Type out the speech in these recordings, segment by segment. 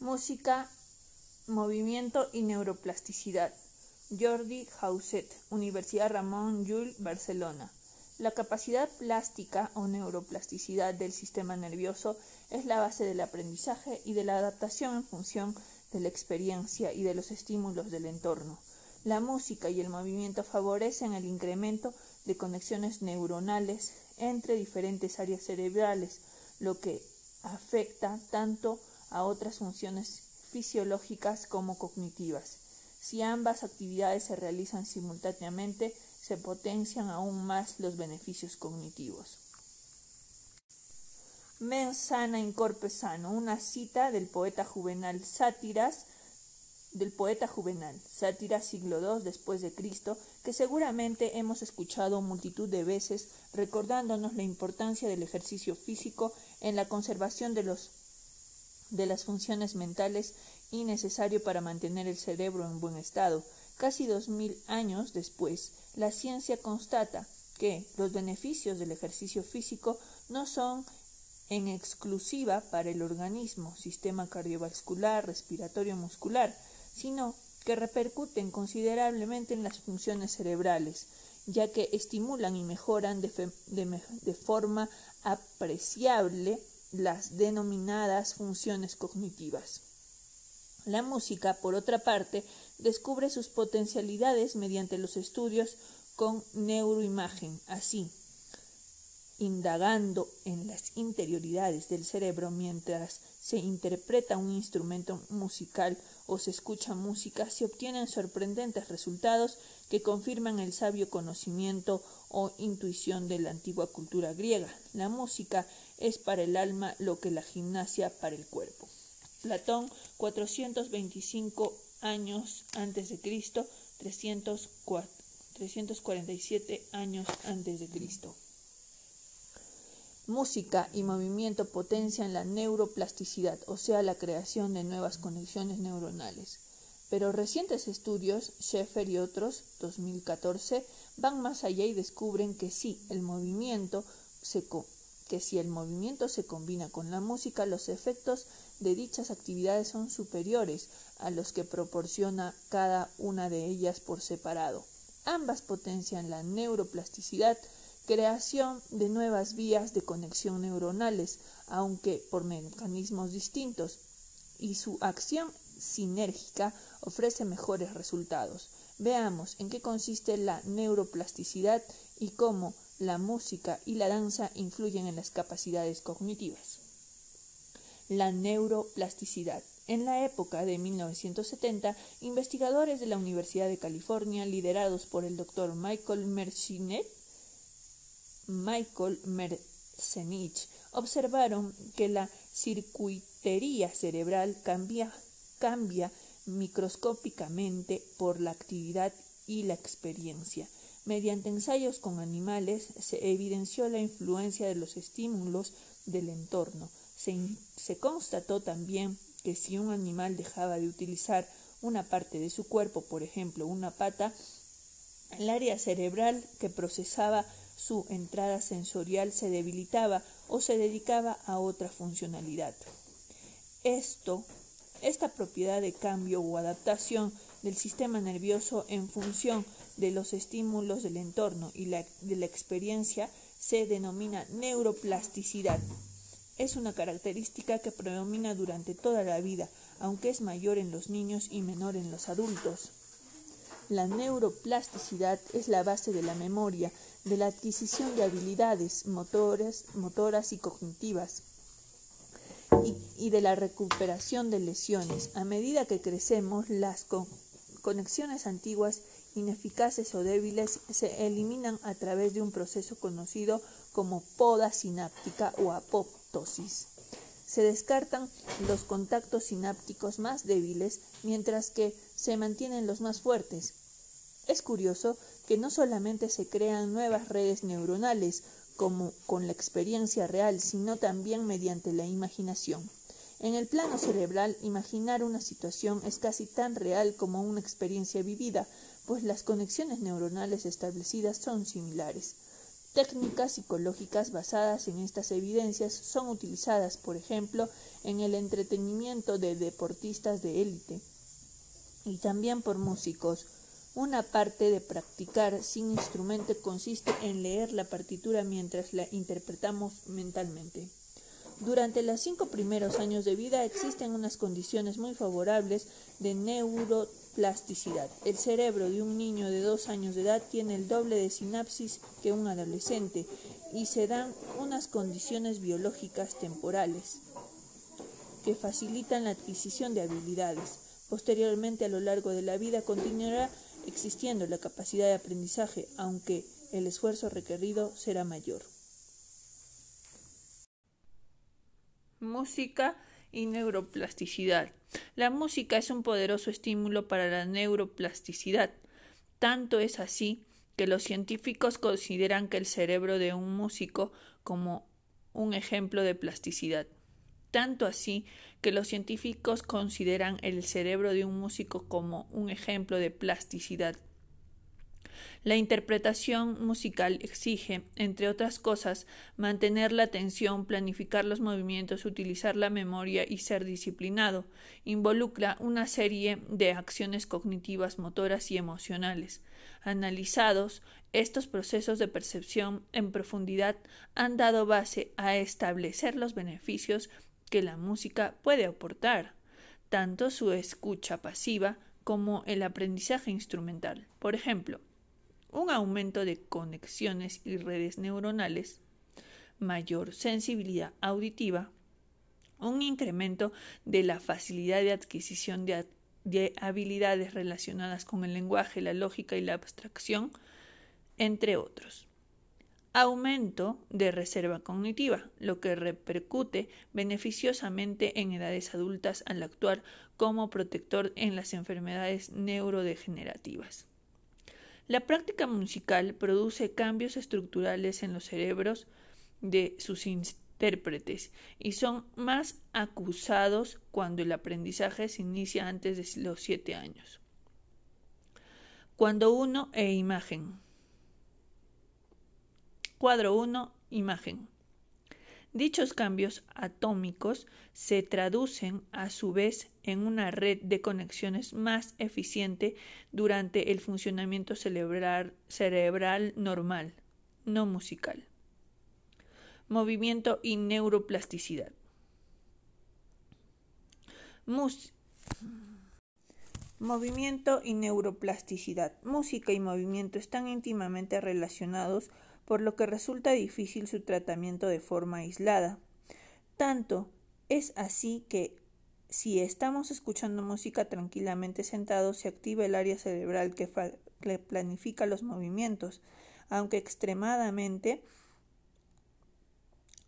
Música, movimiento y neuroplasticidad. Jordi Hauset, Universidad Ramón Llull, Barcelona. La capacidad plástica o neuroplasticidad del sistema nervioso es la base del aprendizaje y de la adaptación en función de la experiencia y de los estímulos del entorno. La música y el movimiento favorecen el incremento de conexiones neuronales entre diferentes áreas cerebrales, lo que afecta tanto otras funciones fisiológicas como cognitivas. Si ambas actividades se realizan simultáneamente, se potencian aún más los beneficios cognitivos. Mens sana in corpe sano, una cita del poeta juvenal Sátiras, del poeta juvenal, Sátiras siglo II después de Cristo, que seguramente hemos escuchado multitud de veces, recordándonos la importancia del ejercicio físico en la conservación de los de las funciones mentales y necesario para mantener el cerebro en buen estado. Casi dos mil años después, la ciencia constata que los beneficios del ejercicio físico no son en exclusiva para el organismo, sistema cardiovascular, respiratorio muscular, sino que repercuten considerablemente en las funciones cerebrales, ya que estimulan y mejoran de, de, de forma apreciable las denominadas funciones cognitivas. La música, por otra parte, descubre sus potencialidades mediante los estudios con neuroimagen. Así, indagando en las interioridades del cerebro mientras se interpreta un instrumento musical o se escucha música, se obtienen sorprendentes resultados que confirman el sabio conocimiento o intuición de la antigua cultura griega. La música es para el alma lo que la gimnasia para el cuerpo. Platón, 425 años antes de Cristo, 347 años antes de Cristo. Música y movimiento potencian la neuroplasticidad, o sea, la creación de nuevas conexiones neuronales. Pero recientes estudios, Schaeffer y otros, 2014, van más allá y descubren que sí, el movimiento se que si el movimiento se combina con la música, los efectos de dichas actividades son superiores a los que proporciona cada una de ellas por separado. Ambas potencian la neuroplasticidad creación de nuevas vías de conexión neuronales, aunque por mecanismos distintos, y su acción sinérgica ofrece mejores resultados. Veamos en qué consiste la neuroplasticidad y cómo la música y la danza influyen en las capacidades cognitivas. La neuroplasticidad. En la época de 1970, investigadores de la Universidad de California, liderados por el doctor Michael Mercinet, Michael Merzenich observaron que la circuitería cerebral cambia microscópicamente por la actividad y la experiencia. Mediante ensayos con animales se evidenció la influencia de los estímulos del entorno. Se, constató también que si un animal dejaba de utilizar una parte de su cuerpo, por ejemplo una pata, el área cerebral que procesaba su entrada sensorial se debilitaba o se dedicaba a otra funcionalidad. Esto, esta propiedad de cambio o adaptación del sistema nervioso en función de los estímulos del entorno y de la experiencia se denomina neuroplasticidad. Es una característica que predomina durante toda la vida, aunque es mayor en los niños y menor en los adultos. La neuroplasticidad es la base de la memoria, de la adquisición de habilidades motores, motoras y cognitivas y, de la recuperación de lesiones. A medida que crecemos, las conexiones antiguas, ineficaces o débiles se eliminan a través de un proceso conocido como poda sináptica o apoptosis. Se descartan los contactos sinápticos más débiles mientras que se mantienen los más fuertes. Es curioso que no solamente se crean nuevas redes neuronales, como con la experiencia real, sino también mediante la imaginación. En el plano cerebral, imaginar una situación es casi tan real como una experiencia vivida, pues las conexiones neuronales establecidas son similares. Técnicas psicológicas basadas en estas evidencias son utilizadas, por ejemplo, en el entretenimiento de deportistas de élite y también por músicos. Una parte de practicar sin instrumento consiste en leer la partitura mientras la interpretamos mentalmente. Durante los cinco primeros años de vida existen unas condiciones muy favorables de neuroplasticidad. El cerebro de un niño de dos años de edad tiene el doble de sinapsis que un adolescente y se dan unas condiciones biológicas temporales que facilitan la adquisición de habilidades. Posteriormente, a lo largo de la vida, continuará existiendo la capacidad de aprendizaje, aunque el esfuerzo requerido será mayor. Música y neuroplasticidad. La música es un poderoso estímulo para la neuroplasticidad. Tanto es así que los científicos consideran que el cerebro de un músico como un ejemplo de plasticidad. Tanto así que los científicos consideran el cerebro de un músico como un ejemplo de plasticidad. La interpretación musical exige, entre otras cosas, mantener la atención, planificar los movimientos, utilizar la memoria y ser disciplinado. Involucra una serie de acciones cognitivas, motoras y emocionales. Analizados, estos procesos de percepción en profundidad han dado base a establecer los beneficios que la música puede aportar, tanto su escucha pasiva como el aprendizaje instrumental. Por ejemplo, un aumento de conexiones y redes neuronales, mayor sensibilidad auditiva, un incremento de la facilidad de adquisición de, habilidades relacionadas con el lenguaje, la lógica y la abstracción, entre otros. Aumento de reserva cognitiva, lo que repercute beneficiosamente en edades adultas al actuar como protector en las enfermedades neurodegenerativas. La práctica musical produce cambios estructurales en los cerebros de sus intérpretes y son más acusados cuando el aprendizaje se inicia antes de los siete años. Cuando uno e imagen. Cuadro 1. Imagen. Dichos cambios atómicos se traducen a su vez en una red de conexiones más eficiente durante el funcionamiento cerebral, normal, no musical. Movimiento y neuroplasticidad. movimiento y neuroplasticidad. Música y movimiento están íntimamente relacionados por lo que resulta difícil su tratamiento de forma aislada. Tanto es así que si estamos escuchando música tranquilamente sentados, se activa el área cerebral que, planifica los movimientos, aunque extremadamente,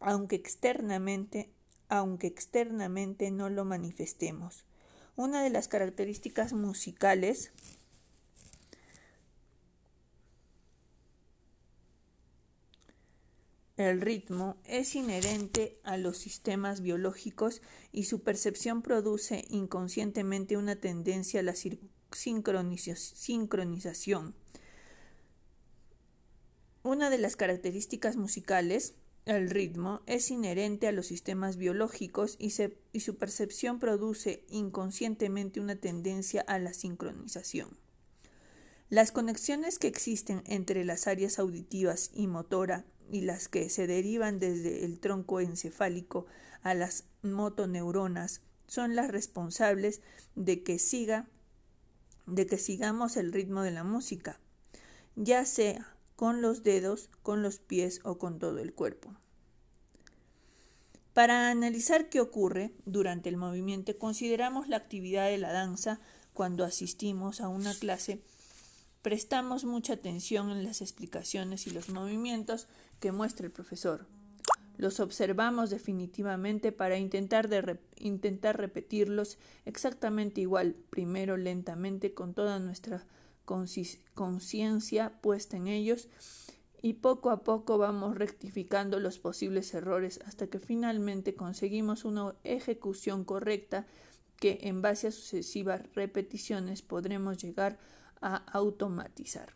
aunque externamente, aunque externamente no lo manifestemos. Una de las características musicales El ritmo es inherente a los sistemas biológicos y su percepción produce inconscientemente una tendencia a la sincronización. Una de las características musicales, el ritmo, es inherente a los sistemas biológicos y, su percepción produce inconscientemente una tendencia a la sincronización. Las conexiones que existen entre las áreas auditivas y motora y las que se derivan desde el tronco encefálico a las motoneuronas son las responsables de que siga de que sigamos el ritmo de la música, ya sea con los dedos, con los pies o con todo el cuerpo. Para analizar qué ocurre durante el movimiento, consideramos la actividad de la danza cuando asistimos a una clase Prestamos mucha atención en las explicaciones y los movimientos que muestra el profesor. Los observamos definitivamente para intentar, intentar repetirlos exactamente igual, primero lentamente con toda nuestra conciencia puesta en ellos y poco a poco vamos rectificando los posibles errores hasta que finalmente conseguimos una ejecución correcta que en base a sucesivas repeticiones podremos llegar a automatizar.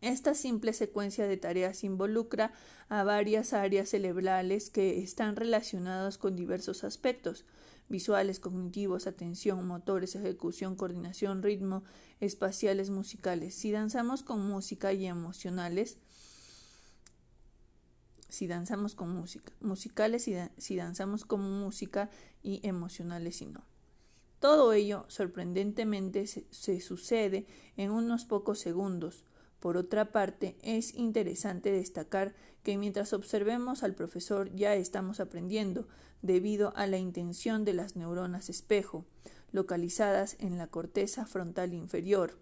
Esta simple secuencia de tareas involucra a varias áreas cerebrales que están relacionadas con diversos aspectos visuales, cognitivos, atención, motores, ejecución, coordinación, ritmo, espaciales, musicales. Si danzamos con música y emocionales, si danzamos con música, musicales si, si danzamos con música y emocionales y no. Todo ello, sorprendentemente, se sucede en unos pocos segundos, por otra parte, es interesante destacar que mientras observemos al profesor ya estamos aprendiendo, debido a la intención de las neuronas espejo, localizadas en la corteza frontal inferior.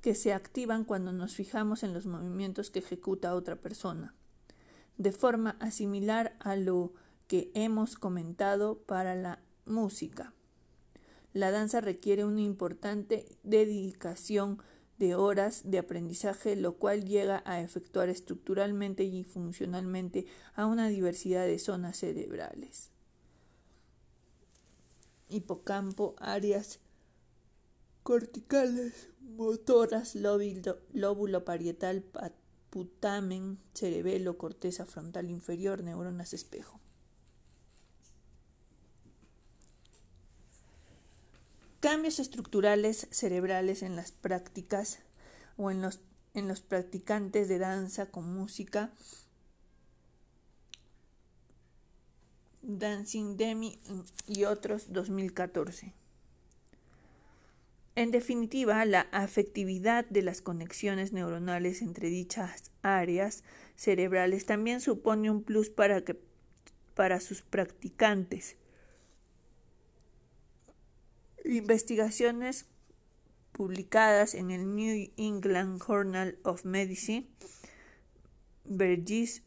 que se activan cuando nos fijamos en los movimientos que ejecuta otra persona, de forma similar a lo que hemos comentado para la música. La danza requiere una importante dedicación de horas de aprendizaje, lo cual llega a efectuar estructuralmente y funcionalmente a una diversidad de zonas cerebrales. Hipocampo, áreas corticales, motoras, lóbulo, lóbulo parietal, putamen, cerebelo, corteza frontal inferior, neuronas espejo. cambios estructurales cerebrales en las prácticas o en los, en los practicantes de danza con música. Dancing Demi y otros 2014. En definitiva, la afectividad de las conexiones neuronales entre dichas áreas cerebrales también supone un plus para, sus practicantes. Investigaciones publicadas en el New England Journal of Medicine, Burgess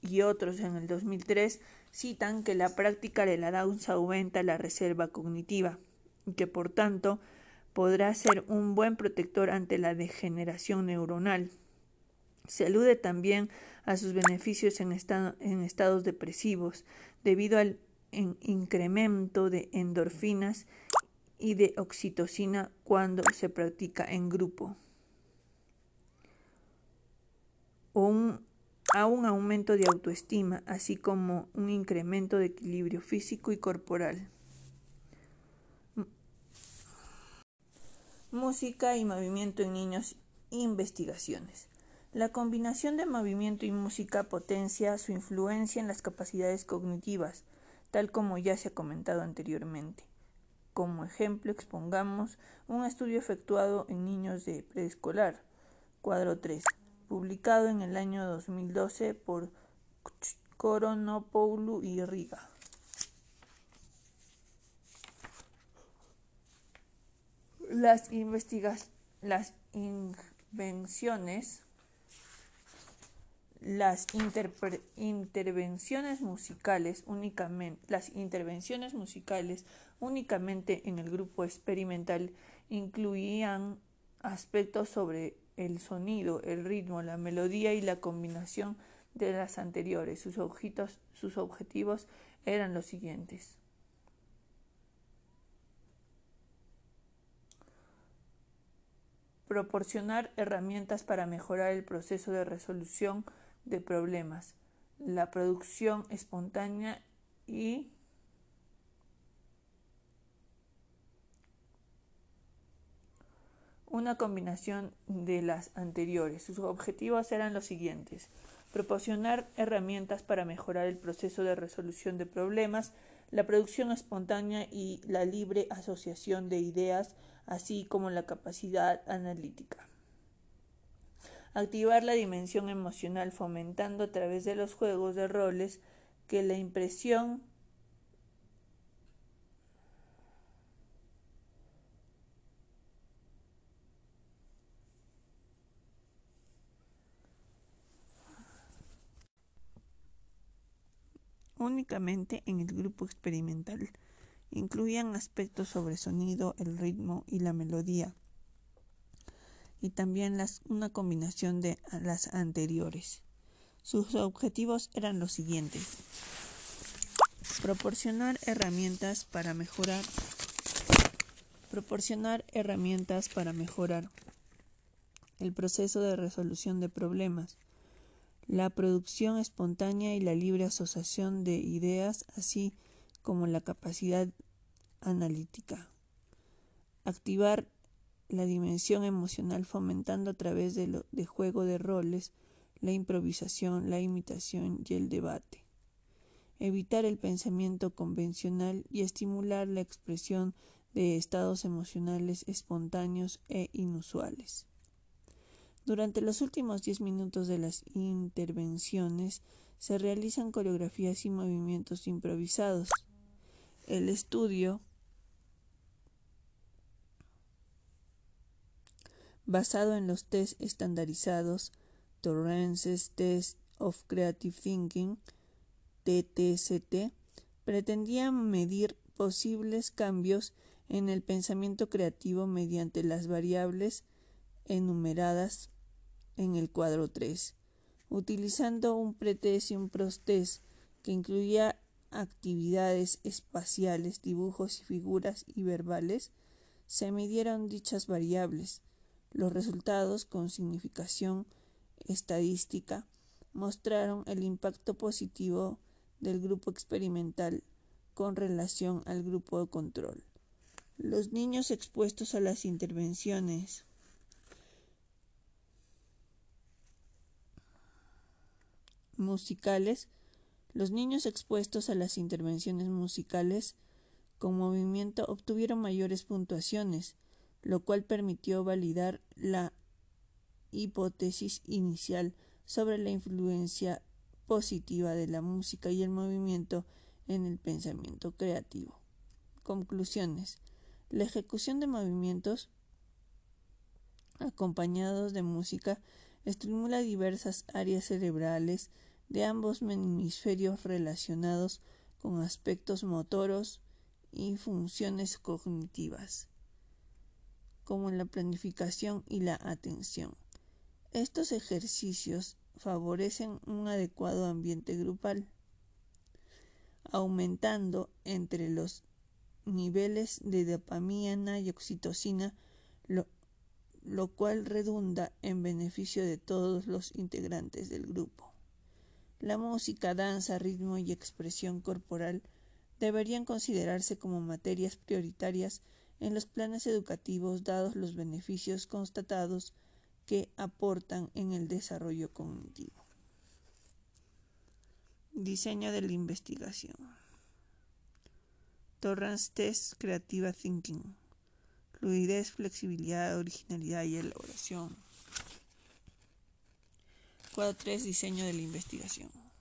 y otros en el 2003 citan que la práctica de la danza aumenta la reserva cognitiva y que por tanto podrá ser un buen protector ante la degeneración neuronal. Se alude también a sus beneficios en, estados depresivos debido al incremento de endorfinas y de oxitocina cuando se practica en grupo. O a un aumento de autoestima, así como un incremento de equilibrio físico y corporal. Música y movimiento en niños. Investigaciones. La combinación de movimiento y música potencia su influencia en las capacidades cognitivas, tal como ya se ha comentado anteriormente. Como ejemplo, expongamos un estudio efectuado en niños de preescolar, cuadro 3, publicado en el año 2012 por Coronopoulou y Riga. Las, investigaciones las invenciones las intervenciones musicales únicamente las intervenciones musicales únicamente en el grupo experimental incluían aspectos sobre el sonido, el ritmo, la melodía y la combinación de las anteriores. Sus, sus objetivos eran los siguientes. Proporcionar herramientas para mejorar el proceso de resolución de problemas, la producción espontánea y una combinación de las anteriores. Sus objetivos eran los siguientes. Proporcionar herramientas para mejorar el proceso de resolución de problemas, la producción espontánea y la libre asociación de ideas, así como la capacidad analítica activar la dimensión emocional fomentando a través de los juegos de roles que la impresión únicamente en el grupo experimental. Incluían aspectos sobre sonido, el ritmo y la melodía, y también una combinación de las anteriores. Sus objetivos eran los siguientes. Proporcionar herramientas para mejorar Proporcionar herramientas para mejorar el proceso de resolución de problemas, la producción espontánea y la libre asociación de ideas, así como la capacidad analítica. Activar la dimensión emocional fomentando a través de, de juego de roles la improvisación, la imitación y el debate. Evitar el pensamiento convencional y estimular la expresión de estados emocionales espontáneos e inusuales. Durante los últimos diez minutos de las intervenciones se realizan coreografías y movimientos improvisados. El estudio basado en los test estandarizados Torrance's Test of Creative Thinking, TTCT, pretendía medir posibles cambios en el pensamiento creativo mediante las variables enumeradas en el cuadro 3, utilizando un pretest y un prostest que incluía actividades espaciales, dibujos y figuras y verbales, se midieron dichas variables. Los resultados con significación estadística mostraron el impacto positivo del grupo experimental con relación al grupo de control. Los niños expuestos a las intervenciones musicales, los niños expuestos a las intervenciones musicales con movimiento obtuvieron mayores puntuaciones, lo cual permitió validar la hipótesis inicial sobre la influencia positiva de la música y el movimiento en el pensamiento creativo. Conclusiones. La ejecución de movimientos acompañados de música estimula diversas áreas cerebrales de ambos hemisferios relacionados con aspectos motoros y funciones cognitivas, como la planificación y la atención. Estos ejercicios favorecen un adecuado ambiente grupal, aumentando entre los niveles de dopamina y oxitocina, lo, lo cual redunda en beneficio de todos los integrantes del grupo. La música, danza, ritmo y expresión corporal deberían considerarse como materias prioritarias en los planes educativos dados los beneficios constatados que aportan en el desarrollo cognitivo. Diseño de la investigación. Torrance Test Creative Thinking. Fluidez, flexibilidad, originalidad y elaboración. Cuadro 3. Diseño de la investigación.